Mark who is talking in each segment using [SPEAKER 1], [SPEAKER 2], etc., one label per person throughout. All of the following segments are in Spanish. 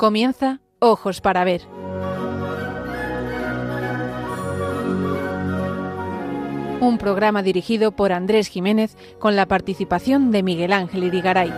[SPEAKER 1] Comienza Ojos para Ver. Un programa dirigido por Andrés Jiménez con la participación de Miguel Ángel Irigaray.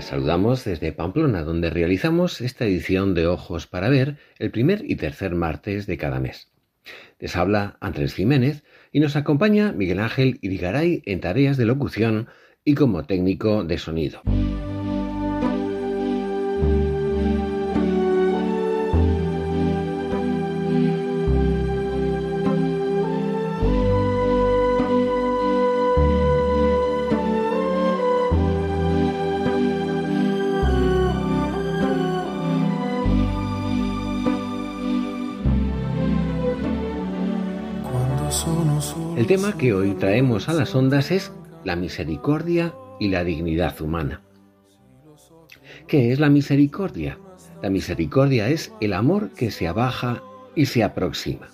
[SPEAKER 2] Saludamos desde Pamplona, donde realizamos esta edición de Ojos para Ver el primer y tercer martes de cada mes. Les habla Andrés Jiménez y nos acompaña Miguel Ángel Irigaray en tareas de locución y como técnico de sonido. Tema que hoy traemos a las ondas es la misericordia y la dignidad humana. ¿Qué es la misericordia? La misericordia es el amor que se abaja y se aproxima.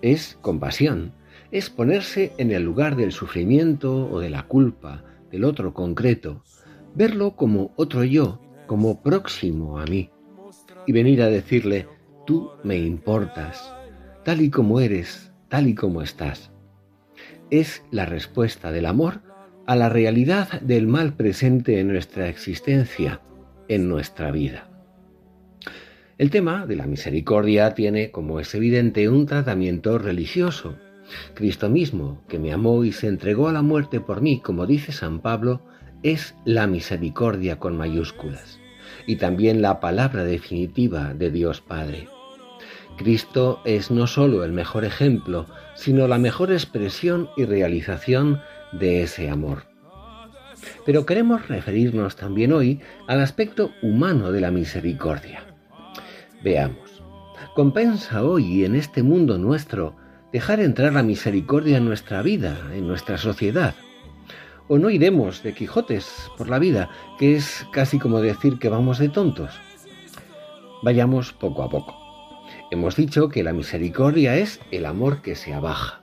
[SPEAKER 2] Es compasión, es ponerse en el lugar del sufrimiento o de la culpa del otro concreto, verlo como otro yo, como próximo a mí, y venir a decirle, tú me importas, tal y como eres, tal y como estás es la respuesta del amor a la realidad del mal presente en nuestra existencia, en nuestra vida. El tema de la misericordia tiene, como es evidente, un tratamiento religioso. Cristo mismo, que me amó y se entregó a la muerte por mí, como dice San Pablo, es la misericordia con mayúsculas, y también la palabra definitiva de Dios Padre. Cristo es no solo el mejor ejemplo, sino la mejor expresión y realización de ese amor. Pero queremos referirnos también hoy al aspecto humano de la misericordia. Veamos, ¿compensa hoy en este mundo nuestro dejar entrar la misericordia en nuestra vida, en nuestra sociedad? ¿O no iremos de Quijotes por la vida, que es casi como decir que vamos de tontos? Vayamos poco a poco. Hemos dicho que la misericordia es el amor que se abaja.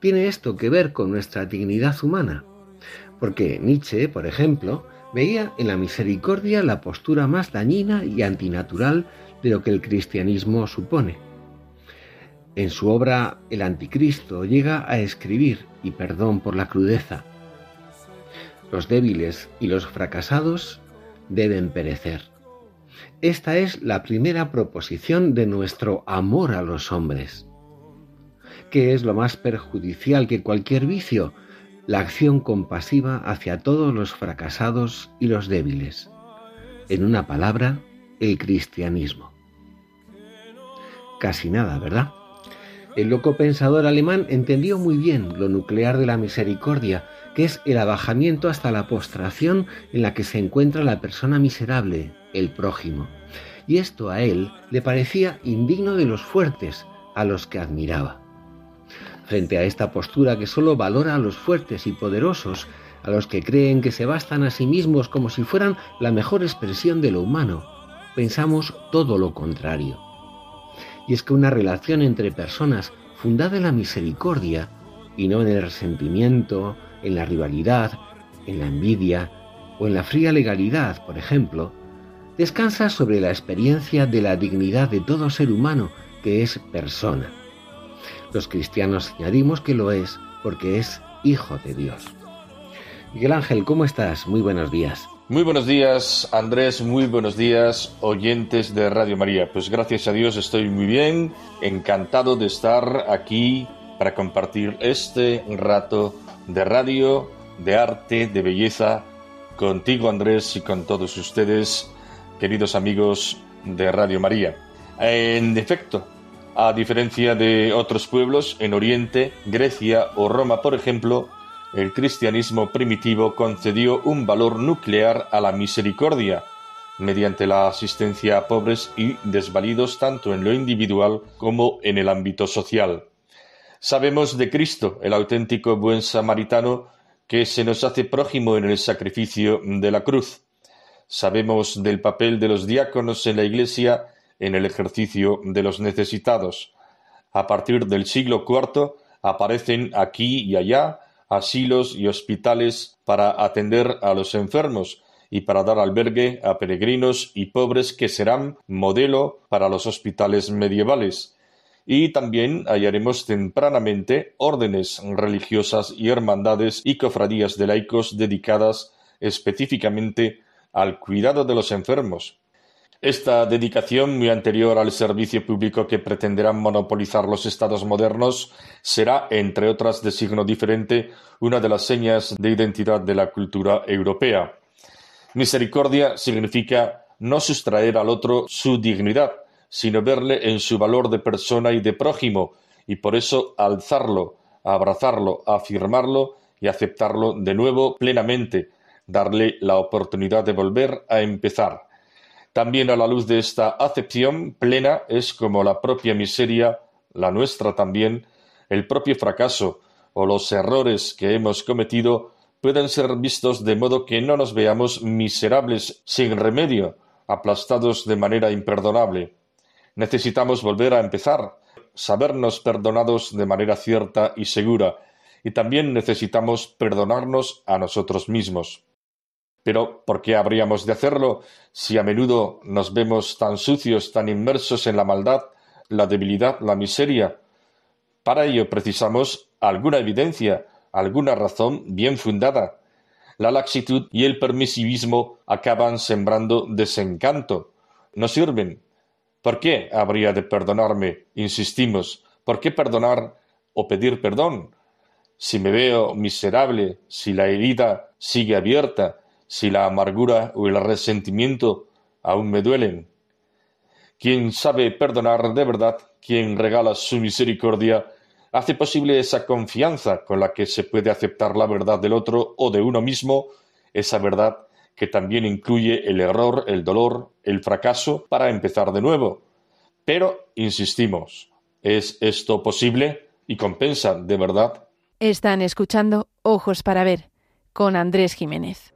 [SPEAKER 2] ¿Tiene esto que ver con nuestra dignidad humana? Porque Nietzsche, por ejemplo, veía en la misericordia la postura más dañina y antinatural de lo que el cristianismo supone. En su obra El Anticristo llega a escribir, y perdón por la crudeza, los débiles y los fracasados deben perecer. Esta es la primera proposición de nuestro amor a los hombres. ¿Qué es lo más perjudicial que cualquier vicio? La acción compasiva hacia todos los fracasados y los débiles. En una palabra, el cristianismo. Casi nada, ¿verdad? El loco pensador alemán entendió muy bien lo nuclear de la misericordia, que es el abajamiento hasta la postración en la que se encuentra la persona miserable, el prójimo. Y esto a él le parecía indigno de los fuertes, a los que admiraba. Frente a esta postura que sólo valora a los fuertes y poderosos, a los que creen que se bastan a sí mismos como si fueran la mejor expresión de lo humano, pensamos todo lo contrario. Y es que una relación entre personas fundada en la misericordia y no en el resentimiento, en la rivalidad, en la envidia o en la fría legalidad, por ejemplo, descansa sobre la experiencia de la dignidad de todo ser humano que es persona. Los cristianos añadimos que lo es porque es hijo de Dios. Miguel Ángel, ¿cómo estás? Muy buenos días.
[SPEAKER 3] Muy buenos días, Andrés, muy buenos días, oyentes de Radio María. Pues gracias a Dios estoy muy bien, encantado de estar aquí para compartir este rato de radio, de arte, de belleza, contigo Andrés y con todos ustedes queridos amigos de Radio María. En efecto, a diferencia de otros pueblos en Oriente, Grecia o Roma, por ejemplo, el cristianismo primitivo concedió un valor nuclear a la misericordia, mediante la asistencia a pobres y desvalidos tanto en lo individual como en el ámbito social. Sabemos de Cristo, el auténtico buen samaritano, que se nos hace prójimo en el sacrificio de la cruz. Sabemos del papel de los diáconos en la Iglesia en el ejercicio de los necesitados. A partir del siglo IV aparecen aquí y allá asilos y hospitales para atender a los enfermos y para dar albergue a peregrinos y pobres que serán modelo para los hospitales medievales. Y también hallaremos tempranamente órdenes religiosas y hermandades y cofradías de laicos dedicadas específicamente al cuidado de los enfermos, esta dedicación, muy anterior al servicio público que pretenderán monopolizar los estados modernos, será, entre otras de signo diferente, una de las señas de identidad de la cultura europea. Misericordia significa no sustraer al otro su dignidad, sino verle en su valor de persona y de prójimo, y por eso alzarlo, abrazarlo, afirmarlo y aceptarlo de nuevo plenamente, darle la oportunidad de volver a empezar también a la luz de esta acepción plena es como la propia miseria, la nuestra también, el propio fracaso o los errores que hemos cometido pueden ser vistos de modo que no nos veamos miserables sin remedio, aplastados de manera imperdonable. Necesitamos volver a empezar, sabernos perdonados de manera cierta y segura, y también necesitamos perdonarnos a nosotros mismos. Pero ¿por qué habríamos de hacerlo si a menudo nos vemos tan sucios, tan inmersos en la maldad, la debilidad, la miseria? Para ello precisamos alguna evidencia, alguna razón bien fundada. La laxitud y el permisivismo acaban sembrando desencanto. No sirven. ¿Por qué habría de perdonarme? Insistimos. ¿Por qué perdonar o pedir perdón? Si me veo miserable, si la herida sigue abierta, si la amargura o el resentimiento aún me duelen. Quien sabe perdonar de verdad, quien regala su misericordia, hace posible esa confianza con la que se puede aceptar la verdad del otro o de uno mismo, esa verdad que también incluye el error, el dolor, el fracaso, para empezar de nuevo. Pero, insistimos, ¿es esto posible y compensa de verdad?
[SPEAKER 1] Están escuchando Ojos para Ver con Andrés Jiménez.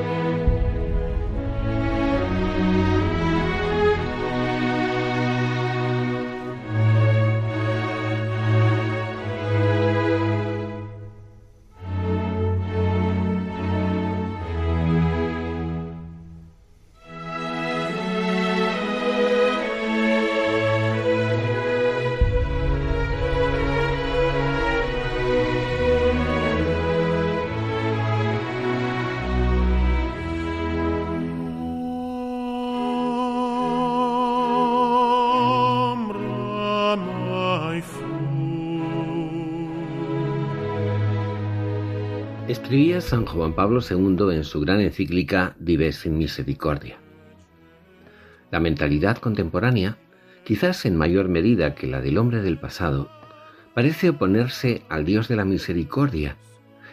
[SPEAKER 2] Escribía San Juan Pablo II en su gran encíclica Dives in Misericordia. La mentalidad contemporánea, quizás en mayor medida que la del hombre del pasado, parece oponerse al Dios de la misericordia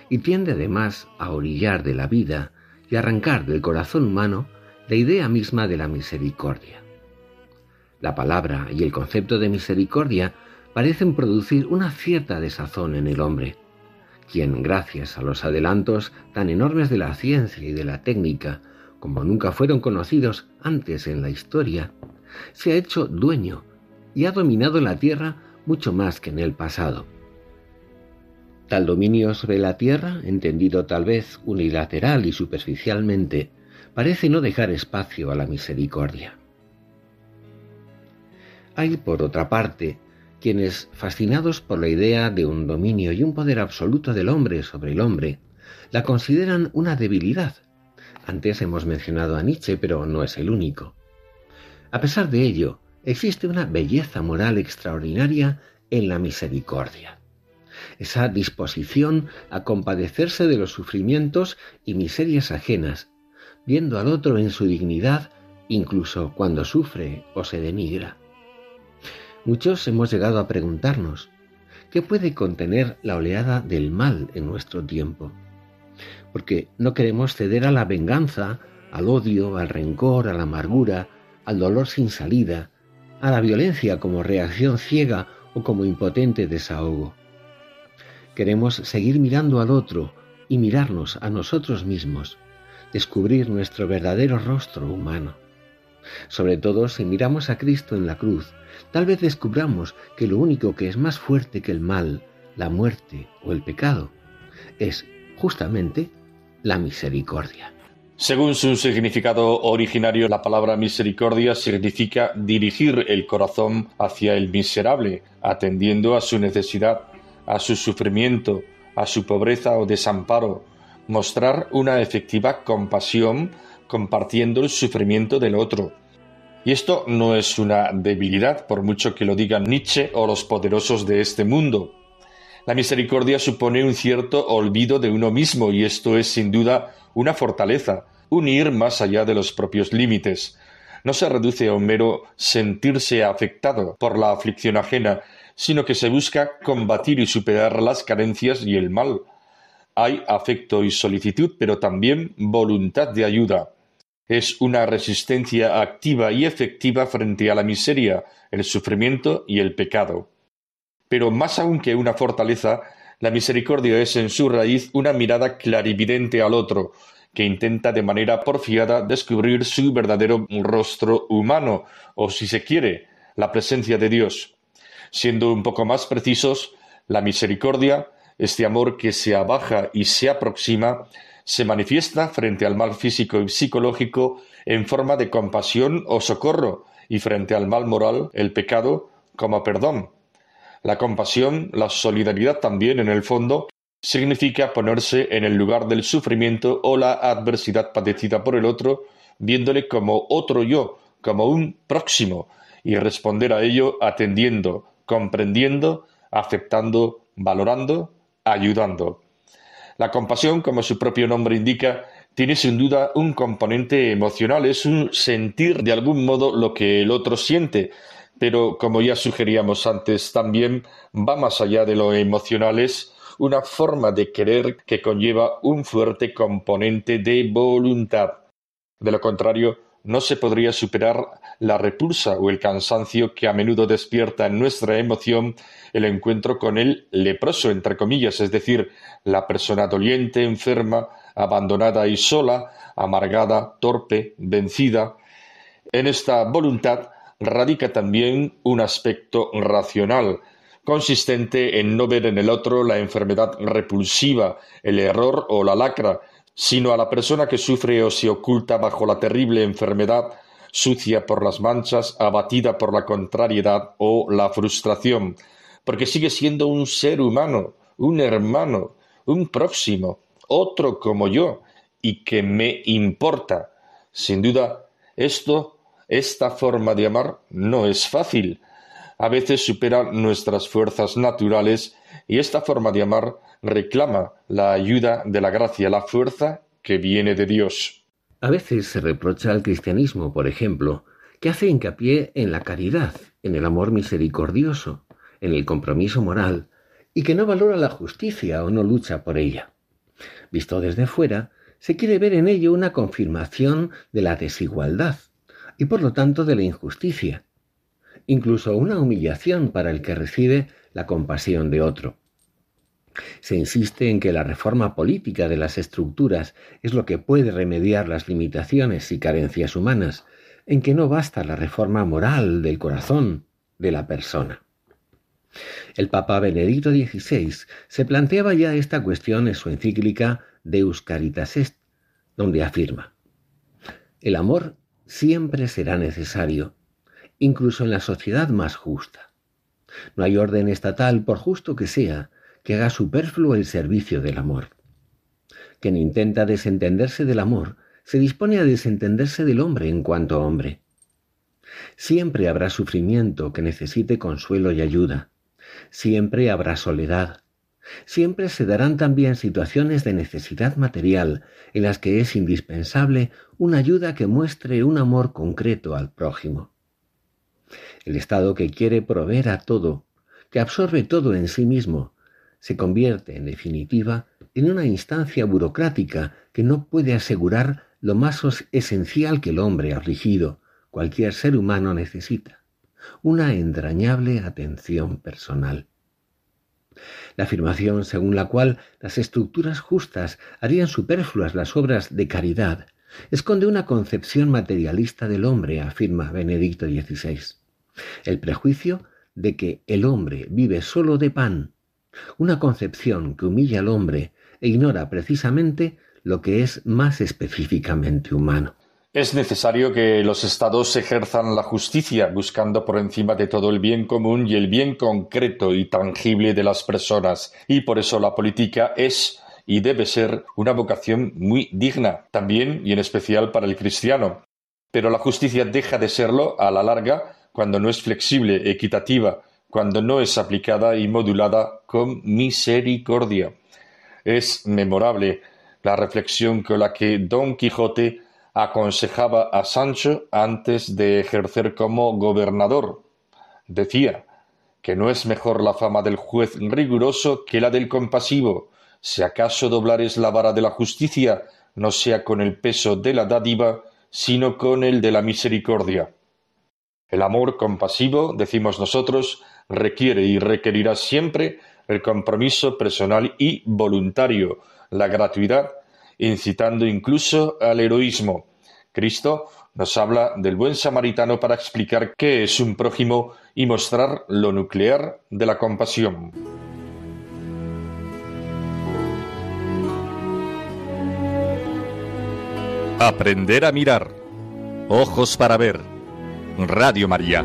[SPEAKER 2] y tiende además a orillar de la vida y arrancar del corazón humano la idea misma de la misericordia. La palabra y el concepto de misericordia parecen producir una cierta desazón en el hombre quien, gracias a los adelantos tan enormes de la ciencia y de la técnica, como nunca fueron conocidos antes en la historia, se ha hecho dueño y ha dominado la Tierra mucho más que en el pasado. Tal dominio sobre la Tierra, entendido tal vez unilateral y superficialmente, parece no dejar espacio a la misericordia. Hay, por otra parte, quienes, fascinados por la idea de un dominio y un poder absoluto del hombre sobre el hombre, la consideran una debilidad, Antes hemos mencionado a Nietzsche, pero no es el único. A pesar de ello, existe una belleza moral extraordinaria en la misericordia. Esa disposición a compadecerse de los sufrimientos y miserias ajenas, viendo al otro en su dignidad incluso cuando sufre o se denigra. Muchos hemos llegado a preguntarnos, ¿qué puede contener la oleada del mal en nuestro tiempo? Porque no queremos ceder a la venganza, al odio, al rencor, a la amargura, al dolor sin salida, a la violencia como reacción ciega o como impotente desahogo. Queremos seguir mirando al otro y mirarnos a nosotros mismos, descubrir nuestro verdadero rostro humano. Sobre todo si miramos a Cristo en la cruz, tal vez descubramos que lo único que es más fuerte que el mal, la muerte o el pecado es justamente la misericordia.
[SPEAKER 3] Según su significado originario, la palabra misericordia significa dirigir el corazón hacia el miserable, atendiendo a su necesidad, a su sufrimiento, a su pobreza o desamparo, mostrar una efectiva compasión compartiendo el sufrimiento del otro. Y esto no es una debilidad, por mucho que lo digan Nietzsche o los poderosos de este mundo. La misericordia supone un cierto olvido de uno mismo y esto es sin duda una fortaleza, unir más allá de los propios límites. No se reduce a un mero sentirse afectado por la aflicción ajena, sino que se busca combatir y superar las carencias y el mal. Hay afecto y solicitud, pero también voluntad de ayuda es una resistencia activa y efectiva frente a la miseria, el sufrimiento y el pecado. Pero más aún que una fortaleza, la misericordia es en su raíz una mirada clarividente al otro, que intenta de manera porfiada descubrir su verdadero rostro humano, o si se quiere, la presencia de Dios. Siendo un poco más precisos, la misericordia, este amor que se abaja y se aproxima, se manifiesta frente al mal físico y psicológico en forma de compasión o socorro y frente al mal moral, el pecado, como perdón. La compasión, la solidaridad también en el fondo, significa ponerse en el lugar del sufrimiento o la adversidad padecida por el otro, viéndole como otro yo, como un próximo, y responder a ello atendiendo, comprendiendo, aceptando, valorando, ayudando. La compasión, como su propio nombre indica, tiene sin duda un componente emocional, es un sentir de algún modo lo que el otro siente, pero como ya sugeríamos antes, también va más allá de lo emocional, es una forma de querer que conlleva un fuerte componente de voluntad. De lo contrario, no se podría superar la repulsa o el cansancio que a menudo despierta en nuestra emoción el encuentro con el leproso, entre comillas, es decir, la persona doliente, enferma, abandonada y sola, amargada, torpe, vencida. En esta voluntad radica también un aspecto racional, consistente en no ver en el otro la enfermedad repulsiva, el error o la lacra, sino a la persona que sufre o se oculta bajo la terrible enfermedad, sucia por las manchas, abatida por la contrariedad o la frustración, porque sigue siendo un ser humano, un hermano, un próximo, otro como yo, y que me importa. Sin duda, esto, esta forma de amar, no es fácil. A veces supera nuestras fuerzas naturales y esta forma de amar reclama la ayuda de la gracia, la fuerza que viene de Dios.
[SPEAKER 2] A veces se reprocha al cristianismo, por ejemplo, que hace hincapié en la caridad, en el amor misericordioso, en el compromiso moral, y que no valora la justicia o no lucha por ella. Visto desde fuera, se quiere ver en ello una confirmación de la desigualdad y por lo tanto de la injusticia, incluso una humillación para el que recibe la compasión de otro. Se insiste en que la reforma política de las estructuras es lo que puede remediar las limitaciones y carencias humanas, en que no basta la reforma moral del corazón de la persona. El Papa Benedicto XVI se planteaba ya esta cuestión en su encíclica Deus Caritas Est, donde afirma, el amor siempre será necesario, incluso en la sociedad más justa. No hay orden estatal, por justo que sea, haga superfluo el servicio del amor. Quien intenta desentenderse del amor se dispone a desentenderse del hombre en cuanto hombre. Siempre habrá sufrimiento que necesite consuelo y ayuda. Siempre habrá soledad. Siempre se darán también situaciones de necesidad material en las que es indispensable una ayuda que muestre un amor concreto al prójimo. El Estado que quiere proveer a todo, que absorbe todo en sí mismo, se convierte, en definitiva, en una instancia burocrática que no puede asegurar lo más esencial que el hombre afligido, cualquier ser humano necesita, una entrañable atención personal. La afirmación según la cual las estructuras justas harían superfluas las obras de caridad esconde una concepción materialista del hombre, afirma Benedicto XVI. El prejuicio de que el hombre vive solo de pan, una concepción que humilla al hombre e ignora precisamente lo que es más específicamente humano.
[SPEAKER 3] Es necesario que los estados ejerzan la justicia, buscando por encima de todo el bien común y el bien concreto y tangible de las personas, y por eso la política es y debe ser una vocación muy digna, también y en especial para el cristiano. Pero la justicia deja de serlo a la larga cuando no es flexible, equitativa, cuando no es aplicada y modulada con misericordia. Es memorable la reflexión con la que Don Quijote aconsejaba a Sancho antes de ejercer como gobernador. Decía que no es mejor la fama del juez riguroso que la del compasivo. Si acaso doblares la vara de la justicia, no sea con el peso de la dádiva, sino con el de la misericordia. El amor compasivo, decimos nosotros, requiere y requerirá siempre el compromiso personal y voluntario, la gratuidad, incitando incluso al heroísmo. Cristo nos habla del buen samaritano para explicar qué es un prójimo y mostrar lo nuclear de la compasión.
[SPEAKER 4] Aprender a mirar. Ojos para ver. Radio María.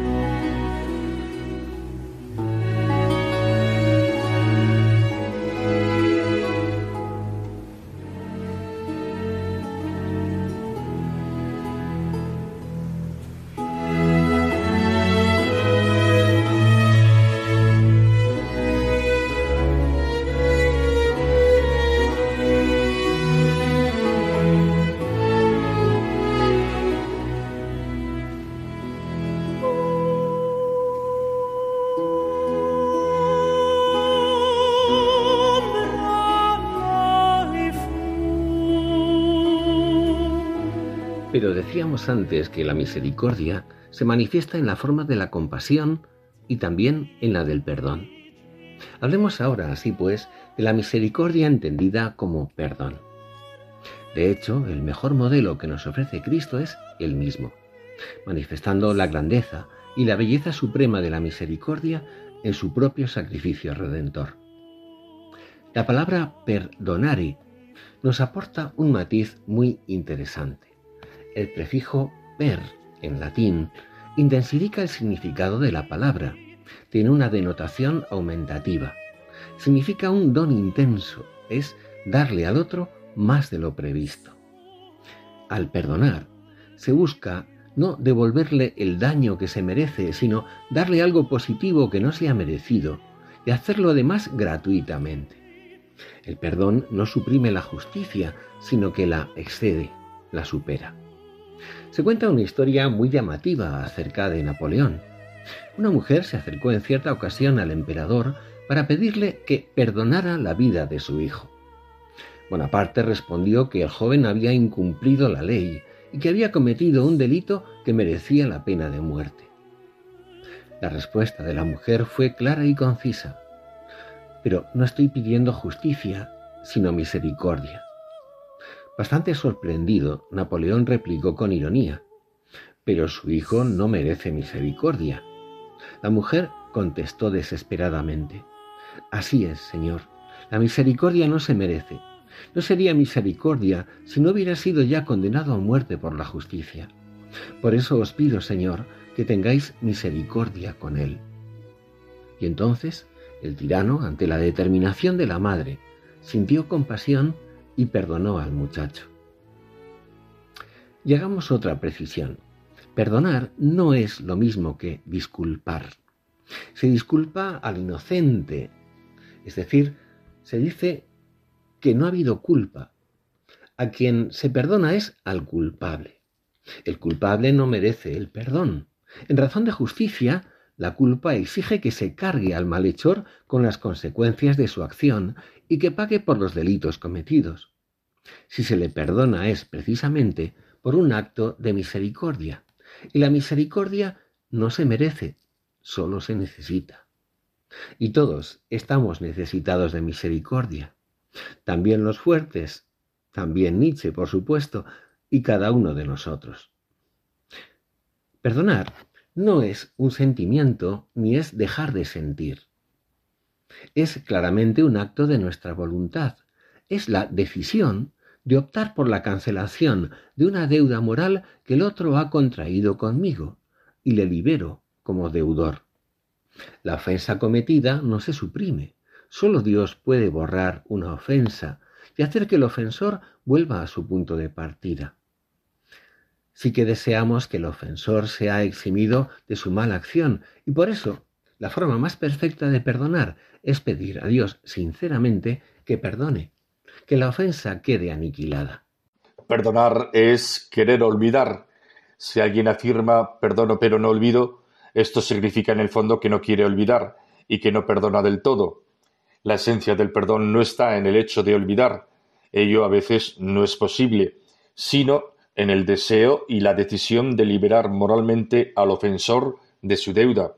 [SPEAKER 2] Antes que la misericordia se manifiesta en la forma de la compasión y también en la del perdón. Hablemos ahora, así pues, de la misericordia entendida como perdón. De hecho, el mejor modelo que nos ofrece Cristo es el mismo, manifestando la grandeza y la belleza suprema de la misericordia en su propio sacrificio redentor. La palabra perdonare nos aporta un matiz muy interesante. El prefijo per en latín intensifica el significado de la palabra. Tiene una denotación aumentativa. Significa un don intenso, es darle al otro más de lo previsto. Al perdonar, se busca no devolverle el daño que se merece, sino darle algo positivo que no se ha merecido y hacerlo además gratuitamente. El perdón no suprime la justicia, sino que la excede, la supera se cuenta una historia muy llamativa acerca de Napoleón. Una mujer se acercó en cierta ocasión al emperador para pedirle que perdonara la vida de su hijo. Bonaparte respondió que el joven había incumplido la ley y que había cometido un delito que merecía la pena de muerte. La respuesta de la mujer fue clara y concisa. Pero no estoy pidiendo justicia, sino misericordia. Bastante sorprendido, Napoleón replicó con ironía, pero su hijo no merece misericordia. La mujer contestó desesperadamente, Así es, Señor, la misericordia no se merece. No sería misericordia si no hubiera sido ya condenado a muerte por la justicia. Por eso os pido, Señor, que tengáis misericordia con él. Y entonces el tirano, ante la determinación de la madre, sintió compasión y perdonó al muchacho. Y hagamos otra precisión. Perdonar no es lo mismo que disculpar. Se disculpa al inocente, es decir, se dice que no ha habido culpa. A quien se perdona es al culpable. El culpable no merece el perdón. En razón de justicia, la culpa exige que se cargue al malhechor con las consecuencias de su acción y que pague por los delitos cometidos. Si se le perdona es precisamente por un acto de misericordia. Y la misericordia no se merece, solo se necesita. Y todos estamos necesitados de misericordia. También los fuertes, también Nietzsche, por supuesto, y cada uno de nosotros. Perdonar no es un sentimiento ni es dejar de sentir. Es claramente un acto de nuestra voluntad. Es la decisión de optar por la cancelación de una deuda moral que el otro ha contraído conmigo y le libero como deudor. La ofensa cometida no se suprime. Solo Dios puede borrar una ofensa y hacer que el ofensor vuelva a su punto de partida. Sí que deseamos que el ofensor sea eximido de su mala acción y por eso la forma más perfecta de perdonar es pedir a Dios sinceramente que perdone, que la ofensa quede aniquilada.
[SPEAKER 3] Perdonar es querer olvidar. Si alguien afirma perdono pero no olvido, esto significa en el fondo que no quiere olvidar y que no perdona del todo. La esencia del perdón no está en el hecho de olvidar, ello a veces no es posible, sino en el deseo y la decisión de liberar moralmente al ofensor de su deuda.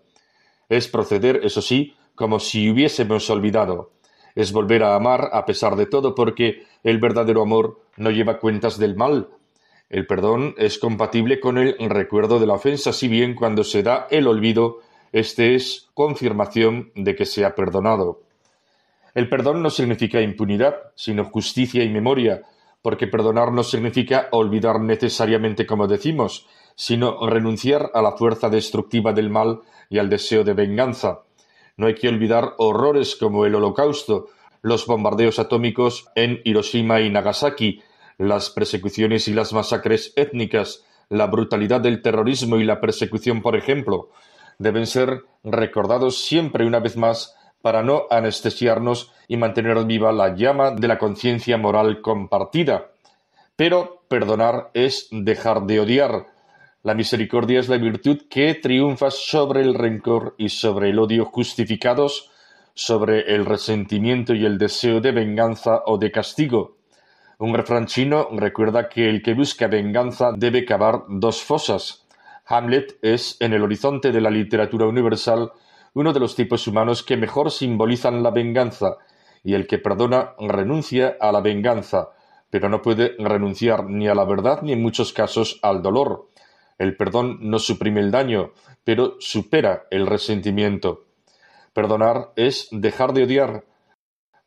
[SPEAKER 3] Es proceder, eso sí, como si hubiésemos olvidado. Es volver a amar a pesar de todo porque el verdadero amor no lleva cuentas del mal, el perdón es compatible con el recuerdo de la ofensa, si bien cuando se da el olvido, este es confirmación de que se ha perdonado. El perdón no significa impunidad, sino justicia y memoria, porque perdonar no significa olvidar necesariamente como decimos, sino renunciar a la fuerza destructiva del mal y al deseo de venganza. No hay que olvidar horrores como el Holocausto, los bombardeos atómicos en Hiroshima y Nagasaki, las persecuciones y las masacres étnicas, la brutalidad del terrorismo y la persecución, por ejemplo, deben ser recordados siempre una vez más para no anestesiarnos y mantener viva la llama de la conciencia moral compartida. Pero perdonar es dejar de odiar. La misericordia es la virtud que triunfa sobre el rencor y sobre el odio justificados, sobre el resentimiento y el deseo de venganza o de castigo. Un refrán chino recuerda que el que busca venganza debe cavar dos fosas. Hamlet es, en el horizonte de la literatura universal, uno de los tipos humanos que mejor simbolizan la venganza, y el que perdona renuncia a la venganza, pero no puede renunciar ni a la verdad ni en muchos casos al dolor. El perdón no suprime el daño, pero supera el resentimiento. Perdonar es dejar de odiar.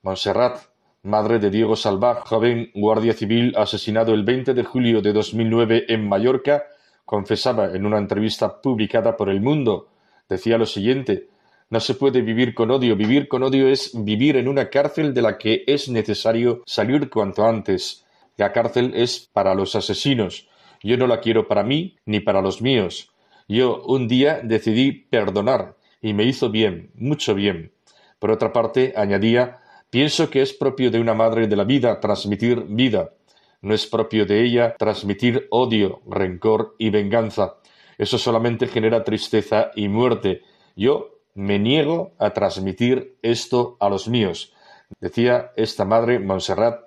[SPEAKER 3] Montserrat madre de Diego Salvá, joven guardia civil asesinado el 20 de julio de 2009 en Mallorca, confesaba en una entrevista publicada por El Mundo. Decía lo siguiente, no se puede vivir con odio. Vivir con odio es vivir en una cárcel de la que es necesario salir cuanto antes. La cárcel es para los asesinos. Yo no la quiero para mí ni para los míos. Yo un día decidí perdonar y me hizo bien, mucho bien. Por otra parte, añadía, Pienso que es propio de una madre de la vida transmitir vida. No es propio de ella transmitir odio, rencor y venganza. Eso solamente genera tristeza y muerte. Yo me niego a transmitir esto a los míos. Decía esta madre Montserrat.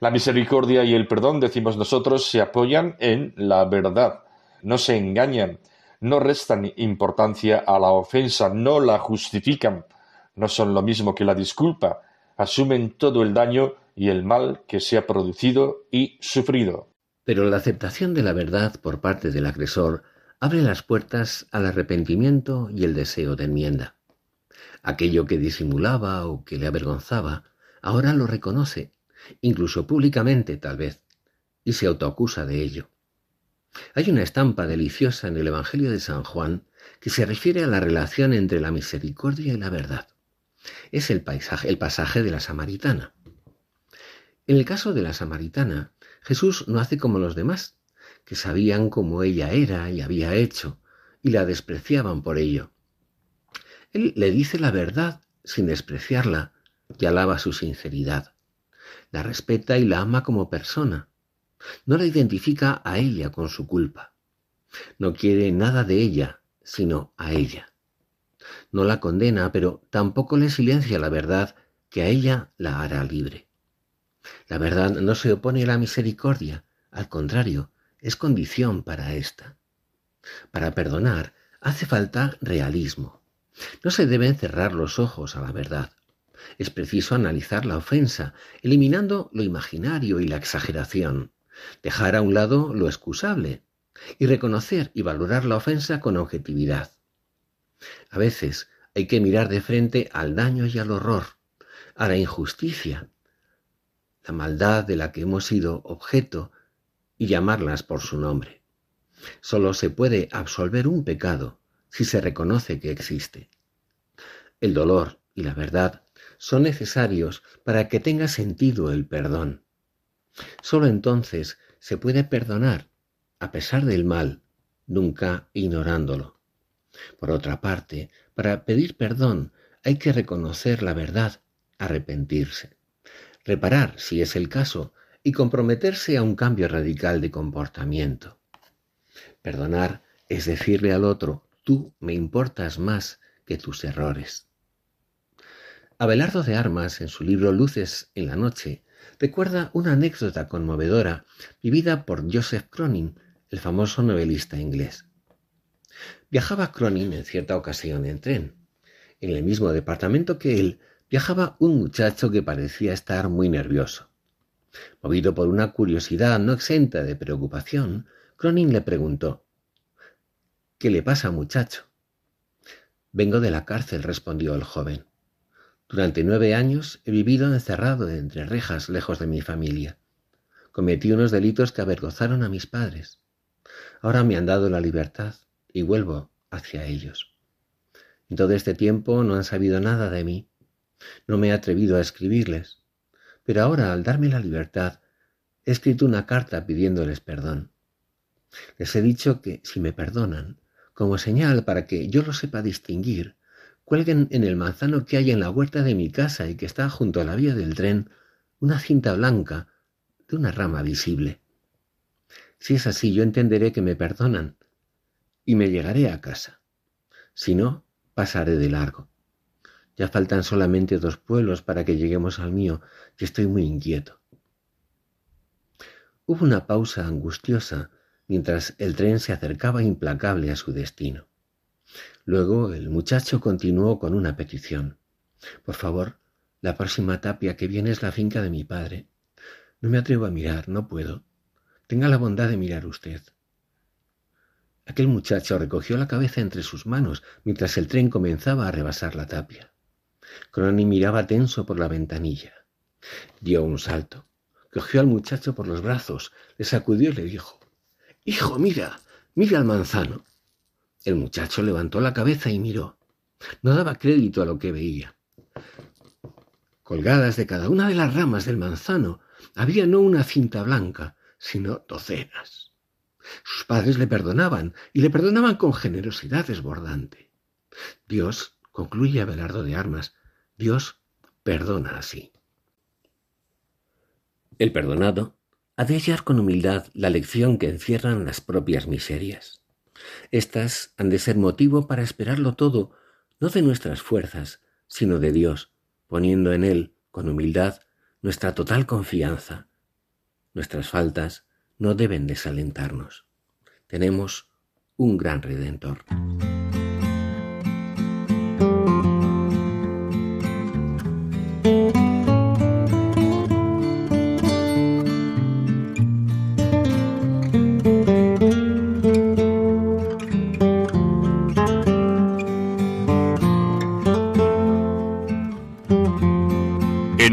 [SPEAKER 3] La misericordia y el perdón, decimos nosotros, se apoyan en la verdad. No se engañan, no restan importancia a la ofensa, no la justifican. No son lo mismo que la disculpa asumen todo el daño y el mal que se ha producido y sufrido.
[SPEAKER 2] Pero la aceptación de la verdad por parte del agresor abre las puertas al arrepentimiento y el deseo de enmienda. Aquello que disimulaba o que le avergonzaba, ahora lo reconoce, incluso públicamente tal vez, y se autoacusa de ello. Hay una estampa deliciosa en el Evangelio de San Juan que se refiere a la relación entre la misericordia y la verdad es el, paisaje, el pasaje de la samaritana. En el caso de la samaritana, Jesús no hace como los demás, que sabían cómo ella era y había hecho, y la despreciaban por ello. Él le dice la verdad sin despreciarla y alaba su sinceridad. La respeta y la ama como persona. No la identifica a ella con su culpa. No quiere nada de ella, sino a ella. No la condena, pero tampoco le silencia la verdad que a ella la hará libre. La verdad no se opone a la misericordia, al contrario, es condición para ésta. Para perdonar hace falta realismo. No se deben cerrar los ojos a la verdad. Es preciso analizar la ofensa, eliminando lo imaginario y la exageración, dejar a un lado lo excusable y reconocer y valorar la ofensa con objetividad. A veces hay que mirar de frente al daño y al horror, a la injusticia, la maldad de la que hemos sido objeto y llamarlas por su nombre. Solo se puede absolver un pecado si se reconoce que existe. El dolor y la verdad son necesarios para que tenga sentido el perdón. Solo entonces se puede perdonar, a pesar del mal, nunca ignorándolo. Por otra parte, para pedir perdón hay que reconocer la verdad, arrepentirse, reparar, si es el caso, y comprometerse a un cambio radical de comportamiento. Perdonar es decirle al otro, tú me importas más que tus errores. Abelardo de Armas, en su libro Luces en la Noche, recuerda una anécdota conmovedora vivida por Joseph Cronin, el famoso novelista inglés. Viajaba Cronin en cierta ocasión en tren. En el mismo departamento que él viajaba un muchacho que parecía estar muy nervioso. Movido por una curiosidad no exenta de preocupación, Cronin le preguntó ¿Qué le pasa, muchacho? Vengo de la cárcel, respondió el joven. Durante nueve años he vivido encerrado entre rejas lejos de mi familia. Cometí unos delitos que avergonzaron a mis padres. Ahora me han dado la libertad y vuelvo hacia ellos. En todo este tiempo no han sabido nada de mí. No me he atrevido a escribirles. Pero ahora, al darme la libertad, he escrito una carta pidiéndoles perdón. Les he dicho que, si me perdonan, como señal para que yo lo sepa distinguir, cuelguen en el manzano que hay en la huerta de mi casa y que está junto a la vía del tren una cinta blanca de una rama visible. Si es así, yo entenderé que me perdonan y me llegaré a casa. Si no, pasaré de largo. Ya faltan solamente dos pueblos para que lleguemos al mío y estoy muy inquieto. Hubo una pausa angustiosa mientras el tren se acercaba implacable a su destino. Luego el muchacho continuó con una petición. Por favor, la próxima tapia que viene es la finca de mi padre. No me atrevo a mirar, no puedo. Tenga la bondad de mirar usted. Aquel muchacho recogió la cabeza entre sus manos mientras el tren comenzaba a rebasar la tapia. Crony miraba tenso por la ventanilla. Dio un salto. Cogió al muchacho por los brazos, le sacudió y le dijo Hijo, mira, mira al manzano. El muchacho levantó la cabeza y miró. No daba crédito a lo que veía. Colgadas de cada una de las ramas del manzano había no una cinta blanca, sino docenas. Sus padres le perdonaban y le perdonaban con generosidad desbordante. Dios, concluye Abelardo de Armas, Dios perdona así. El perdonado ha de hallar con humildad la lección que encierran las propias miserias. Estas han de ser motivo para esperarlo todo, no de nuestras fuerzas, sino de Dios, poniendo en Él, con humildad, nuestra total confianza. Nuestras faltas no deben desalentarnos. Tenemos un gran redentor.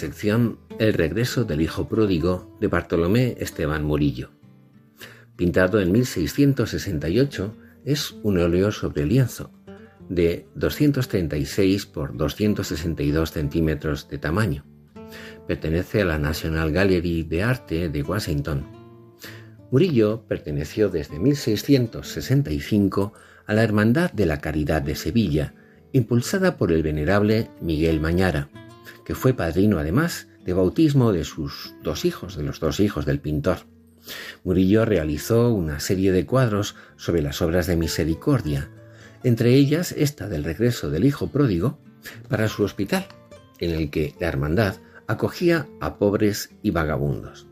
[SPEAKER 2] Sección El regreso del hijo pródigo de Bartolomé Esteban Murillo. Pintado en 1668, es un óleo sobre lienzo de 236 por 262 centímetros de tamaño. Pertenece a la National Gallery de Arte de Washington. Murillo perteneció desde 1665 a la Hermandad de la Caridad de Sevilla, impulsada por el venerable Miguel Mañara, que fue padrino además de bautismo de sus dos hijos, de los dos hijos del pintor. Murillo realizó una serie de cuadros sobre las obras de misericordia, entre ellas esta del regreso del hijo pródigo, para su hospital, en el que la hermandad acogía a pobres y vagabundos.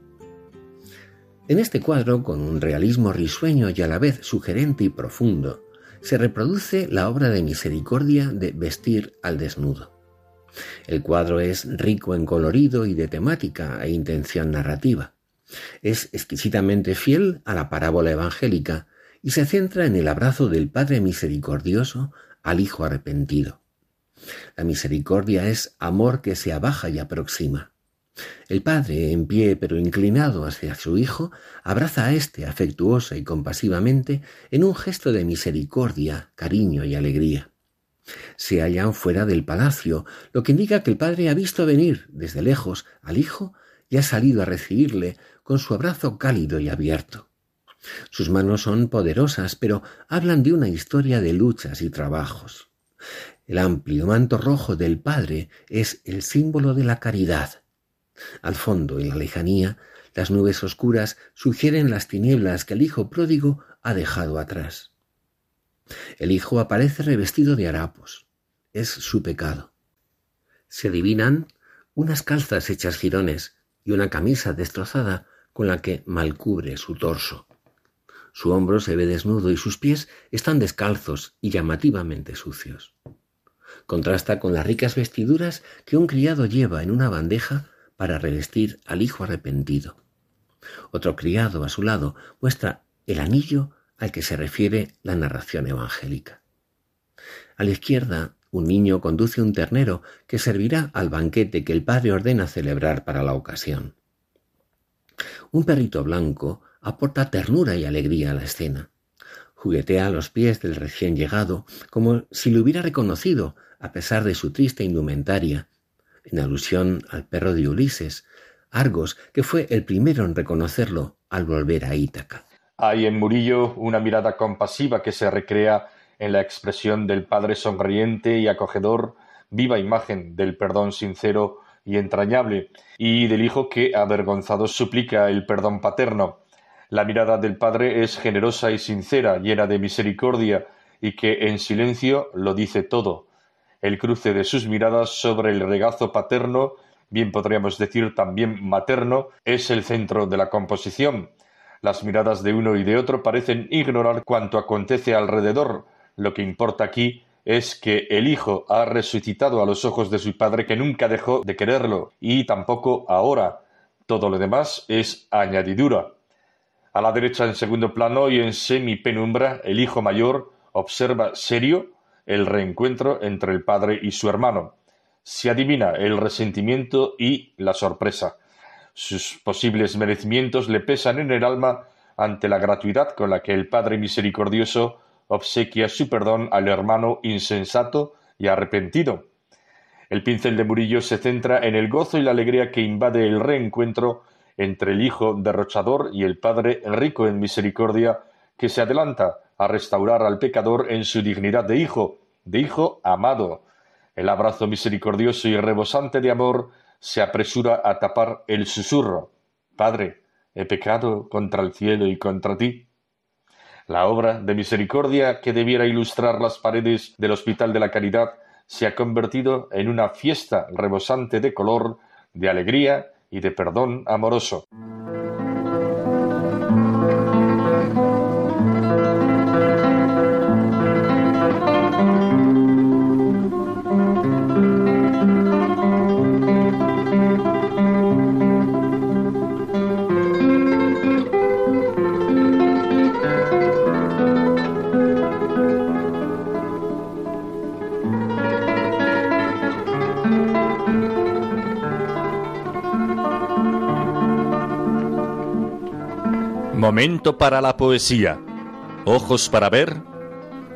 [SPEAKER 2] En este cuadro, con un realismo risueño y a la vez sugerente y profundo, se reproduce la obra de misericordia de Vestir al desnudo. El cuadro es rico en colorido y de temática e intención narrativa. Es exquisitamente fiel a la parábola evangélica y se centra en el abrazo del Padre misericordioso al Hijo arrepentido. La misericordia es amor que se abaja y aproxima. El padre, en pie pero inclinado hacia su hijo, abraza a éste afectuosa y compasivamente en un gesto de misericordia, cariño y alegría. Se hallan fuera del palacio, lo que indica que el padre ha visto venir desde lejos al hijo y ha salido a recibirle con su abrazo cálido y abierto. Sus manos son poderosas, pero hablan de una historia de luchas y trabajos. El amplio manto rojo del Padre es el símbolo de la caridad, al fondo, en la lejanía, las nubes oscuras sugieren las tinieblas que el Hijo pródigo ha dejado atrás. El Hijo aparece revestido de harapos. Es su pecado. Se adivinan unas calzas hechas jirones y una camisa destrozada con la que malcubre su torso. Su hombro se ve desnudo y sus pies están descalzos y llamativamente sucios. Contrasta con las ricas vestiduras que un criado lleva en una bandeja para revestir al hijo arrepentido. Otro criado a su lado muestra el anillo al que se refiere la narración evangélica. A la izquierda, un niño conduce un ternero que servirá al banquete que el padre ordena celebrar para la ocasión. Un perrito blanco aporta ternura y alegría a la escena. Juguetea a los pies del recién llegado como si lo hubiera reconocido a pesar de su triste indumentaria en alusión al perro de Ulises, Argos, que fue el primero en reconocerlo al volver a Ítaca.
[SPEAKER 3] Hay en Murillo una mirada compasiva que se recrea en la expresión del padre sonriente y acogedor, viva imagen del perdón sincero y entrañable, y del hijo que, avergonzado, suplica el perdón paterno. La mirada del padre es generosa y sincera, llena de misericordia, y que en silencio lo dice todo. El cruce de sus miradas sobre el regazo paterno, bien podríamos decir también materno, es el centro de la composición. Las miradas de uno y de otro parecen ignorar cuanto acontece alrededor. Lo que importa aquí es que el Hijo ha resucitado a los ojos de su Padre que nunca dejó de quererlo, y tampoco ahora. Todo lo demás es añadidura. A la derecha en segundo plano y en semi penumbra, el Hijo mayor observa serio el reencuentro entre el padre y su hermano. Se adivina el resentimiento y la sorpresa. Sus posibles merecimientos le pesan en el alma ante la gratuidad con la que el Padre Misericordioso obsequia su perdón al hermano insensato y arrepentido. El pincel de Murillo se centra en el gozo y la alegría que invade el reencuentro entre el Hijo derrochador y el Padre rico en misericordia que se adelanta a restaurar al pecador en su dignidad de hijo, de hijo amado. El abrazo misericordioso y rebosante de amor se apresura a tapar el susurro. Padre, he pecado contra el cielo y contra ti. La obra de misericordia que debiera ilustrar las paredes del Hospital de la Caridad se ha convertido en una fiesta rebosante de color, de alegría y de perdón amoroso.
[SPEAKER 4] Momento para la poesía. Ojos para ver.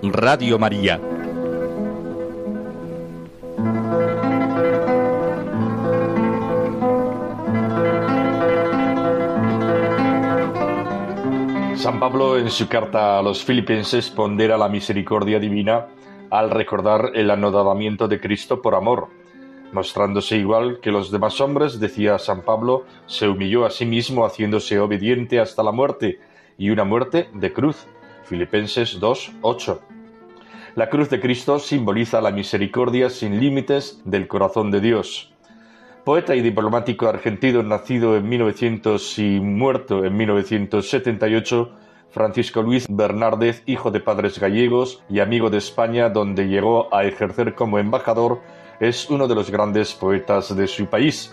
[SPEAKER 4] Radio María.
[SPEAKER 3] San Pablo en su carta a los filipenses pondera la misericordia divina al recordar el anodamiento de Cristo por amor. Mostrándose igual que los demás hombres, decía San Pablo, se humilló a sí mismo haciéndose obediente hasta la muerte, y una muerte de cruz. Filipenses 2, 8. La cruz de Cristo simboliza la misericordia sin límites del corazón de Dios. Poeta y diplomático argentino nacido en 1900 y muerto en 1978, Francisco Luis Bernárdez, hijo de padres gallegos y amigo de España, donde llegó a ejercer como embajador, es uno de los grandes poetas de su país.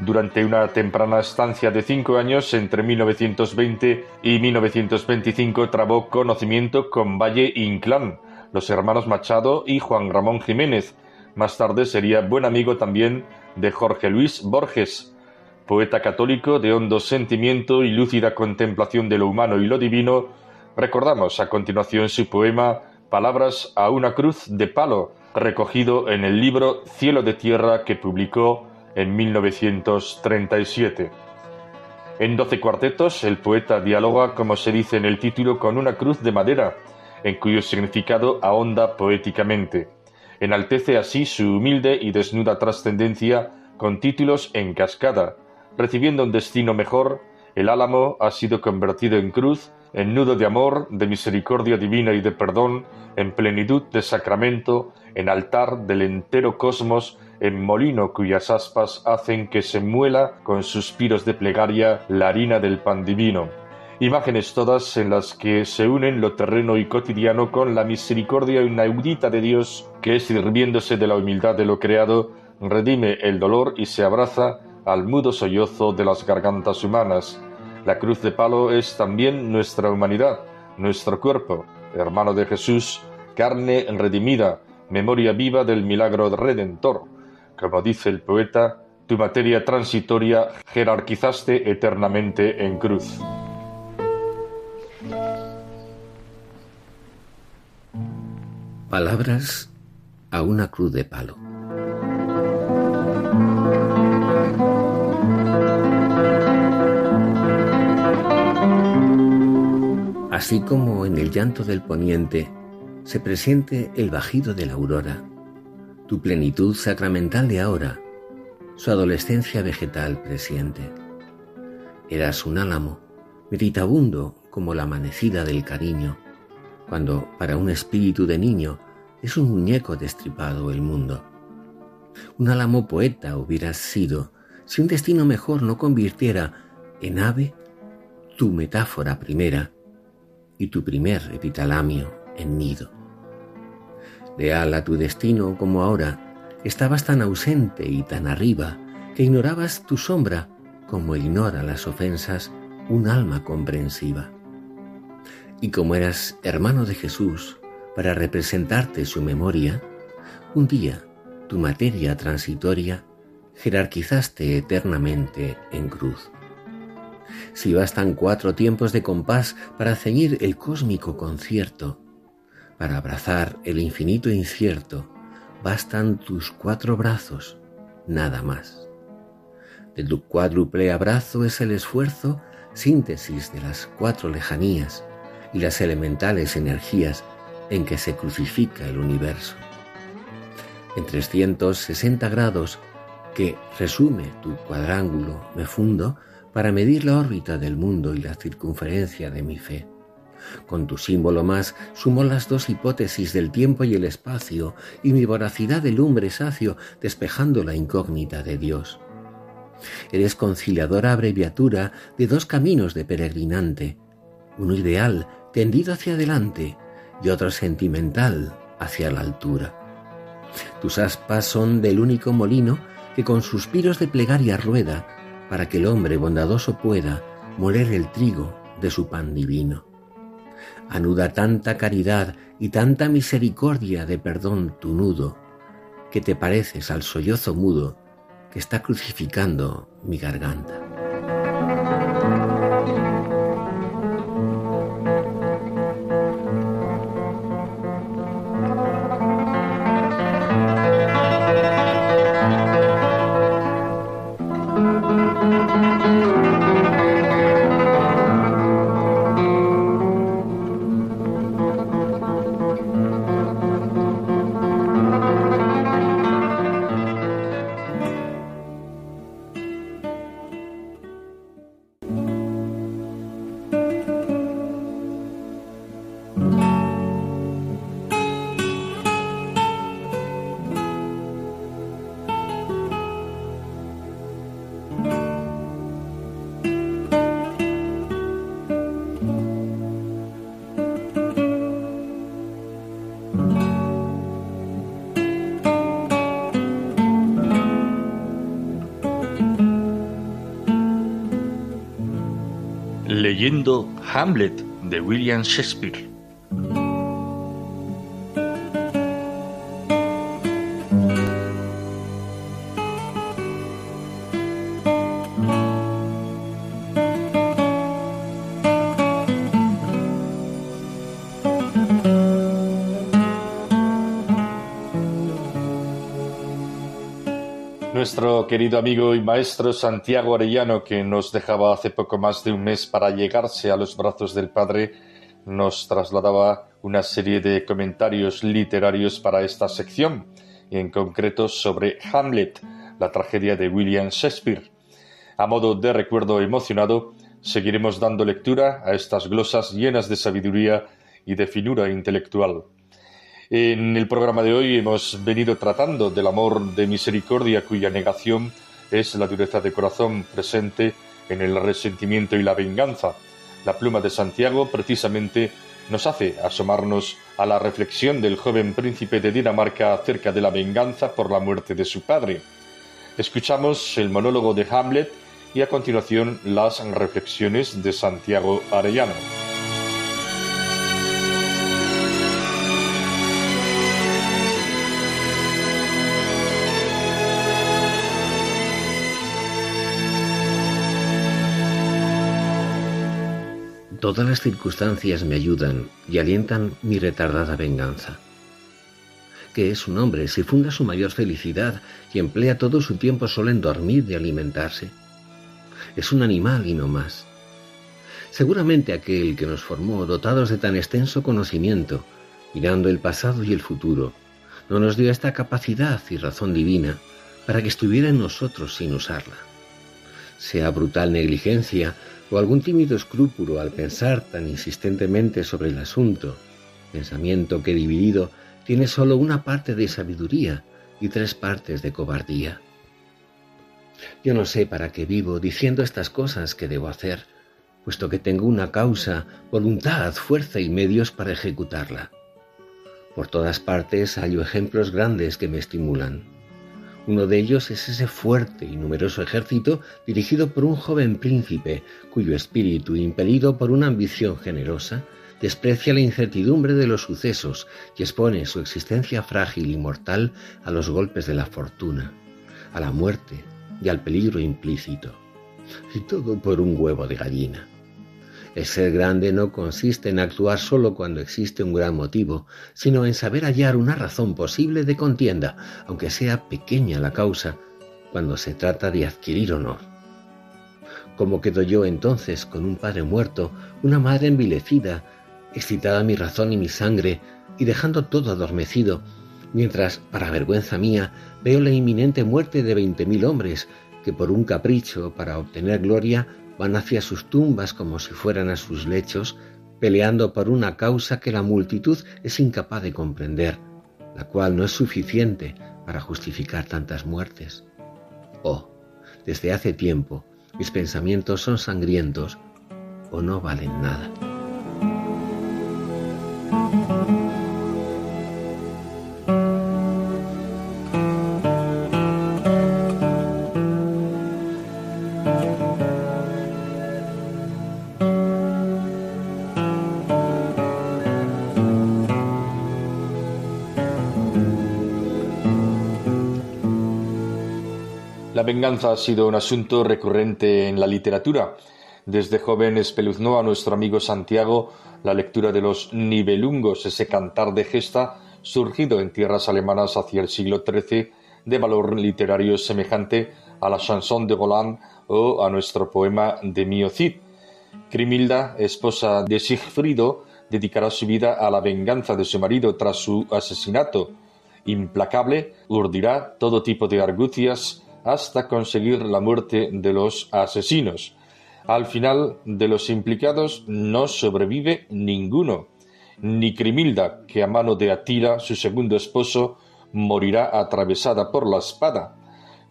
[SPEAKER 3] Durante una temprana estancia de cinco años, entre 1920 y 1925, trabó conocimiento con Valle Inclán, los hermanos Machado y Juan Ramón Jiménez. Más tarde sería buen amigo también de Jorge Luis Borges, poeta católico de hondo sentimiento y lúcida contemplación de lo humano y lo divino, recordamos a continuación su poema Palabras a una cruz de palo, recogido en el libro Cielo de Tierra que publicó en 1937. En doce cuartetos, el poeta dialoga, como se dice en el título, con una cruz de madera, en cuyo significado ahonda poéticamente enaltece así su humilde y desnuda trascendencia con títulos en cascada. Recibiendo un destino mejor, el álamo ha sido convertido en cruz, en nudo de amor, de misericordia divina y de perdón, en plenitud de sacramento, en altar del entero cosmos, en molino cuyas aspas hacen que se muela con suspiros de plegaria la harina del pan divino imágenes todas en las que se unen lo terreno y cotidiano con la misericordia inaudita de Dios, que sirviéndose de la humildad de lo creado, redime el dolor y se abraza al mudo sollozo de las gargantas humanas. La cruz de palo es también nuestra humanidad, nuestro cuerpo, hermano de Jesús, carne redimida, memoria viva del milagro redentor. Como dice el poeta, tu materia transitoria jerarquizaste eternamente en cruz.
[SPEAKER 2] Palabras a una cruz de palo. Así como en el llanto del poniente se presiente el bajido de la aurora, tu plenitud sacramental de ahora, su adolescencia vegetal presiente. Eras un álamo, meditabundo como la amanecida del cariño, cuando para un espíritu de niño es un muñeco destripado el mundo. Un álamo poeta hubieras sido si un destino mejor no convirtiera en ave tu metáfora primera y tu primer epitalamio en nido. Leal a tu destino como ahora, estabas tan ausente y tan arriba que ignorabas tu sombra como ignora las ofensas un alma comprensiva. Y como eras hermano de Jesús, para representarte su memoria, un día tu materia transitoria jerarquizaste eternamente en cruz. Si bastan cuatro tiempos de compás para ceñir el cósmico concierto, para abrazar el infinito incierto, bastan tus cuatro brazos, nada más. De tu cuádruple abrazo es el esfuerzo, síntesis de las cuatro lejanías, y las elementales energías en que se crucifica el universo. En 360 grados que resume tu cuadrángulo me fundo para medir la órbita del mundo y la circunferencia de mi fe. Con tu símbolo más sumo las dos hipótesis del tiempo y el espacio y mi voracidad de lumbre sacio despejando la incógnita de Dios. Eres conciliadora abreviatura de dos caminos de peregrinante, uno ideal tendido hacia adelante y otro sentimental hacia la altura. Tus aspas son del único molino que con suspiros de plegaria rueda para que el hombre bondadoso pueda moler el trigo de su pan divino. Anuda tanta caridad y tanta misericordia de perdón tu nudo, que te pareces al sollozo mudo que está crucificando mi garganta.
[SPEAKER 4] Leyendo Hamlet de William Shakespeare.
[SPEAKER 3] Nuestro querido amigo y maestro Santiago Arellano, que nos dejaba hace poco más de un mes para llegarse a los brazos del Padre, nos trasladaba una serie de comentarios literarios para esta sección, y en concreto sobre Hamlet, la tragedia de William Shakespeare. A modo de recuerdo emocionado, seguiremos dando lectura a estas glosas llenas de sabiduría y de finura intelectual. En el programa de hoy hemos venido tratando del amor de misericordia cuya negación es la dureza de corazón presente en el resentimiento y la venganza. La pluma de Santiago precisamente nos hace asomarnos a la reflexión del joven príncipe de Dinamarca acerca de la venganza por la muerte de su padre. Escuchamos el monólogo de Hamlet y a continuación las reflexiones de Santiago Arellano.
[SPEAKER 2] Todas las circunstancias me ayudan y alientan mi retardada venganza. ¿Qué es un hombre si funda su mayor felicidad y emplea todo su tiempo solo en dormir y alimentarse? Es un animal y no más. Seguramente aquel que nos formó dotados de tan extenso conocimiento, mirando el pasado y el futuro, no nos dio esta capacidad y razón divina para que estuviera en nosotros sin usarla. Sea brutal negligencia o algún tímido escrúpulo al pensar tan insistentemente sobre el asunto, pensamiento que dividido tiene sólo una parte de sabiduría y tres partes de cobardía. Yo no sé para qué vivo diciendo estas cosas que debo hacer, puesto que tengo una causa, voluntad, fuerza y medios para ejecutarla. Por todas partes hallo ejemplos grandes que me estimulan. Uno de ellos es ese fuerte y numeroso ejército dirigido por un joven príncipe cuyo espíritu, impelido por una ambición generosa, desprecia la incertidumbre de los sucesos y expone su existencia frágil y mortal a los golpes de la fortuna, a la muerte y al peligro implícito. Y todo por un huevo de gallina. El ser grande no consiste en actuar solo cuando existe un gran motivo, sino en saber hallar una razón posible de contienda, aunque sea pequeña la causa, cuando se trata de adquirir honor. ¿Cómo quedo yo entonces con un padre muerto, una madre envilecida, excitada mi razón y mi sangre, y dejando todo adormecido, mientras, para vergüenza mía, veo la inminente muerte de veinte mil hombres, que por un capricho, para obtener gloria, van hacia sus tumbas como si fueran a sus lechos, peleando por una causa que la multitud es incapaz de comprender, la cual no es suficiente para justificar tantas muertes. Oh, desde hace tiempo mis pensamientos son sangrientos o no valen nada.
[SPEAKER 3] Ha sido un asunto recurrente en la literatura. Desde joven espeluznó a nuestro amigo Santiago la lectura de los Nibelungos, ese cantar de gesta surgido en tierras alemanas hacia el siglo XIII, de valor literario semejante a la chanson de Roland o a nuestro poema de Mio Cid. Crimilda, esposa de Sigfrido, dedicará su vida a la venganza de su marido tras su asesinato. Implacable, urdirá todo tipo de argucias hasta conseguir la muerte de los asesinos. Al final de los implicados no sobrevive ninguno, ni Crimilda, que a mano de Atila, su segundo esposo, morirá atravesada por la espada.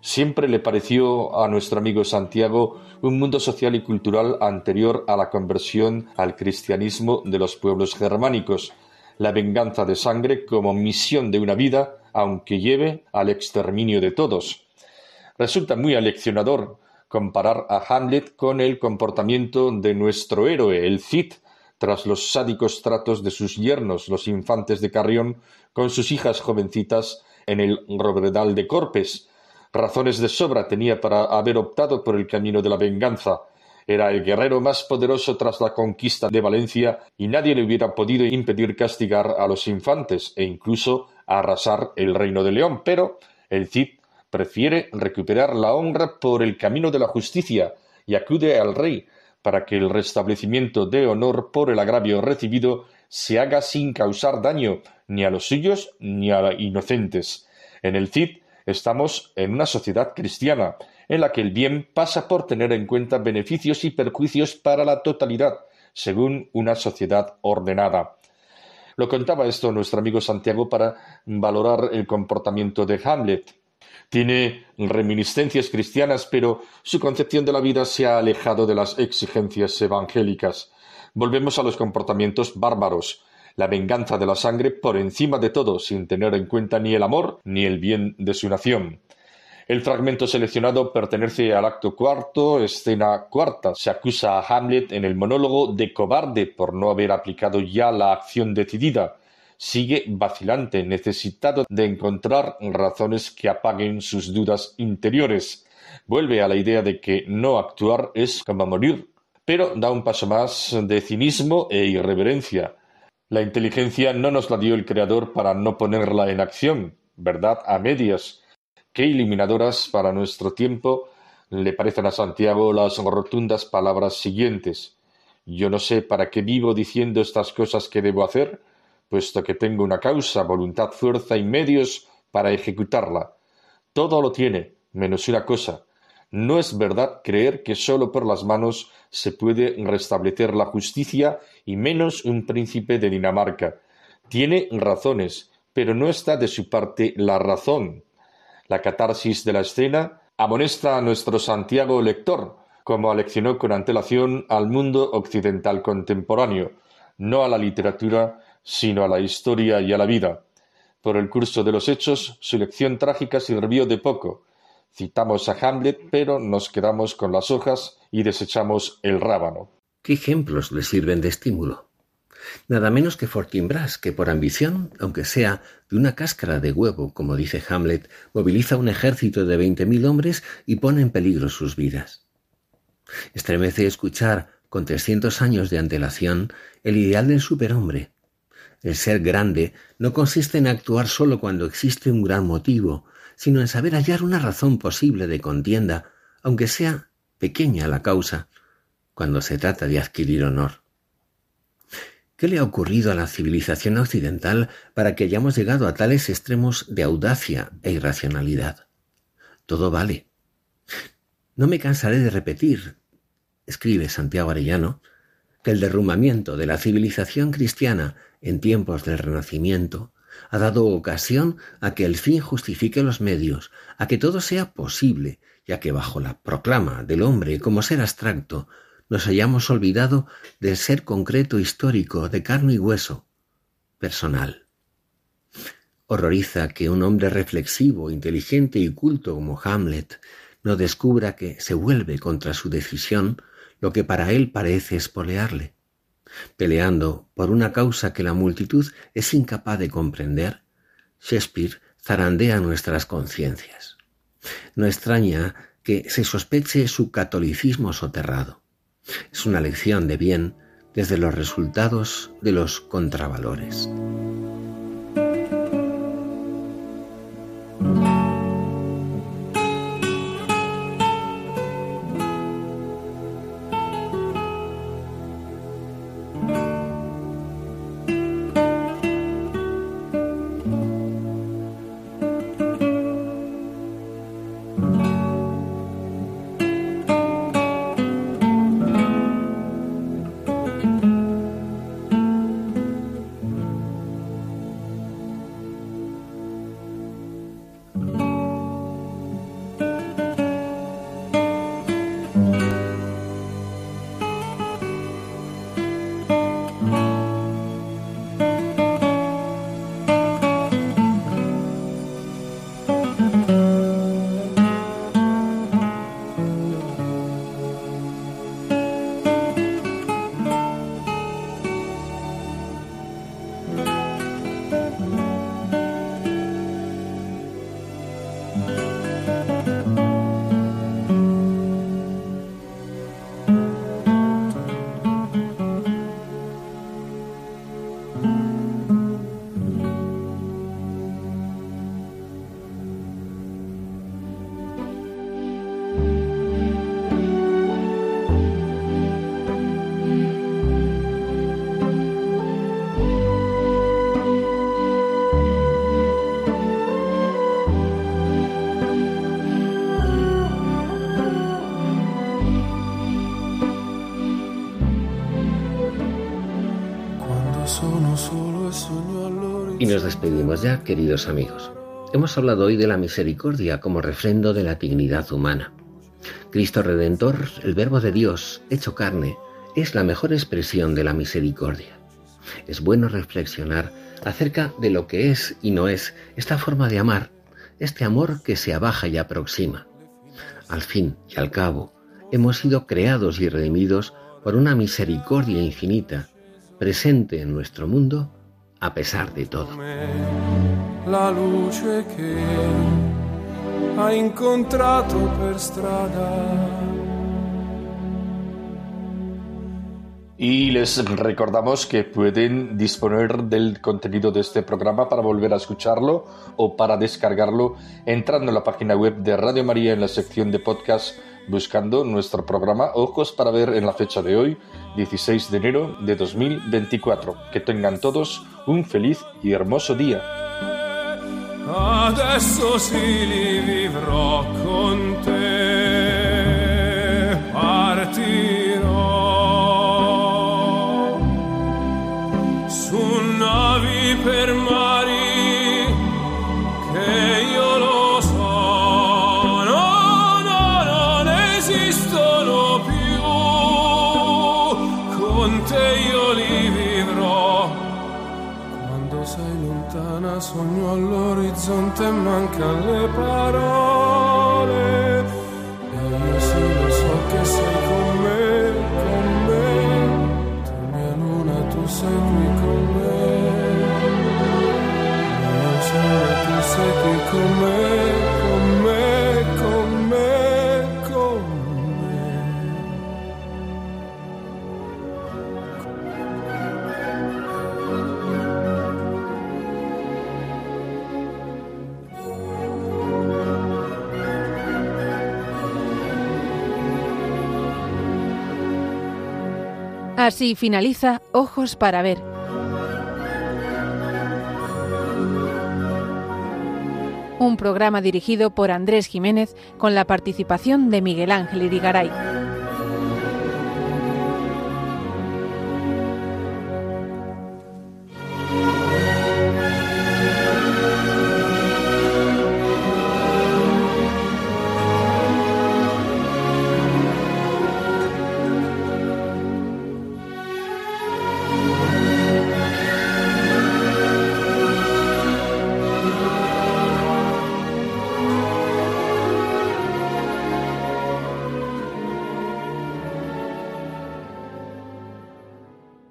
[SPEAKER 3] Siempre le pareció a nuestro amigo Santiago un mundo social y cultural anterior a la conversión al cristianismo de los pueblos germánicos, la venganza de sangre como misión de una vida, aunque lleve al exterminio de todos. Resulta muy aleccionador comparar a Hamlet con el comportamiento de nuestro héroe, el Cid, tras los sádicos tratos de sus yernos, los infantes de Carrión, con sus hijas jovencitas en el Robredal de Corpes. Razones de sobra tenía para haber optado por el camino de la venganza. Era el guerrero más poderoso tras la conquista de Valencia y nadie le hubiera podido impedir castigar a los infantes e incluso arrasar el reino de León. Pero el Cid prefiere recuperar la honra por el camino de la justicia y acude al rey para que el restablecimiento de honor por el agravio recibido se haga sin causar daño ni a los suyos ni a inocentes. En el Cid estamos en una sociedad cristiana, en la que el bien pasa por tener en cuenta beneficios y perjuicios para la totalidad, según una sociedad ordenada. Lo contaba esto nuestro amigo Santiago para valorar el comportamiento de Hamlet. Tiene reminiscencias cristianas, pero su concepción de la vida se ha alejado de las exigencias evangélicas. Volvemos a los comportamientos bárbaros, la venganza de la sangre por encima de todo, sin tener en cuenta ni el amor ni el bien de su nación. El fragmento seleccionado pertenece al acto cuarto, escena cuarta. Se acusa a Hamlet en el monólogo de cobarde por no haber aplicado ya la acción decidida sigue vacilante, necesitado de encontrar razones que apaguen sus dudas interiores. Vuelve a la idea de que no actuar es como morir, pero da un paso más de cinismo e irreverencia. La inteligencia no nos la dio el Creador para no ponerla en acción, verdad a medias. Qué eliminadoras para nuestro tiempo le parecen a Santiago las rotundas palabras siguientes. Yo no sé para qué vivo diciendo estas cosas que debo hacer, puesto que tengo una causa, voluntad, fuerza y medios para ejecutarla. Todo lo tiene, menos una cosa. No es verdad creer que sólo por las manos se puede restablecer la justicia y menos un príncipe de Dinamarca. Tiene razones, pero no está de su parte la razón. La catarsis de la escena amonesta a nuestro Santiago lector, como aleccionó con antelación al mundo occidental contemporáneo, no a la literatura sino a la historia y a la vida. Por el curso de los hechos, su lección trágica sirvió de poco. Citamos a Hamlet, pero nos quedamos con las hojas y desechamos el rábano.
[SPEAKER 2] ¿Qué ejemplos le sirven de estímulo? Nada menos que Fortinbras, que por ambición, aunque sea de una cáscara de huevo, como dice Hamlet, moviliza un ejército de veinte mil hombres y pone en peligro sus vidas. Estremece escuchar, con trescientos años de antelación, el ideal del superhombre, el ser grande no consiste en actuar solo cuando existe un gran motivo, sino en saber hallar una razón posible de contienda, aunque sea pequeña la causa, cuando se trata de adquirir honor. ¿Qué le ha ocurrido a la civilización occidental para que hayamos llegado a tales extremos de audacia e irracionalidad? Todo vale. No me cansaré de repetir, escribe Santiago Arellano, que el derrumbamiento de la civilización cristiana en tiempos del Renacimiento ha dado ocasión a que el fin justifique los medios, a que todo sea posible, ya que bajo la proclama del hombre como ser abstracto nos hayamos olvidado del ser concreto histórico de carne y hueso, personal. Horroriza que un hombre reflexivo, inteligente y culto como Hamlet no descubra que se vuelve contra su decisión lo que para él parece espolearle. Peleando por una causa que la multitud es incapaz de comprender, Shakespeare zarandea nuestras conciencias. No extraña que se sospeche su catolicismo soterrado. Es una lección de bien desde los resultados de los contravalores. Despedimos ya, queridos amigos. Hemos hablado hoy de la misericordia como refrendo de la dignidad humana. Cristo Redentor, el Verbo de Dios, hecho carne, es la mejor expresión de la misericordia. Es bueno reflexionar acerca de lo que es y no es esta forma de amar, este amor que se abaja y aproxima. Al fin y al cabo, hemos sido creados y redimidos por una misericordia infinita, presente en nuestro mundo a pesar de todo. La luce que ha incontrato per strada.
[SPEAKER 5] Y les recordamos que pueden disponer del contenido de este programa para volver a escucharlo o para descargarlo entrando en la página web de Radio María en la sección de podcast buscando nuestro programa Ojos para ver en la fecha de hoy, 16 de enero de 2024. Que tengan todos un feliz y hermoso día. Sogno all'orizzonte e mancano le parole. E io sì lo so che sei con me, con me. Tu mia luna, tu sei qui con me. Mio sole, tu sei qui con me,
[SPEAKER 1] Así finaliza Ojos para ver. Un programa dirigido por Andrés Jiménez con la participación de Miguel Ángel Irigaray.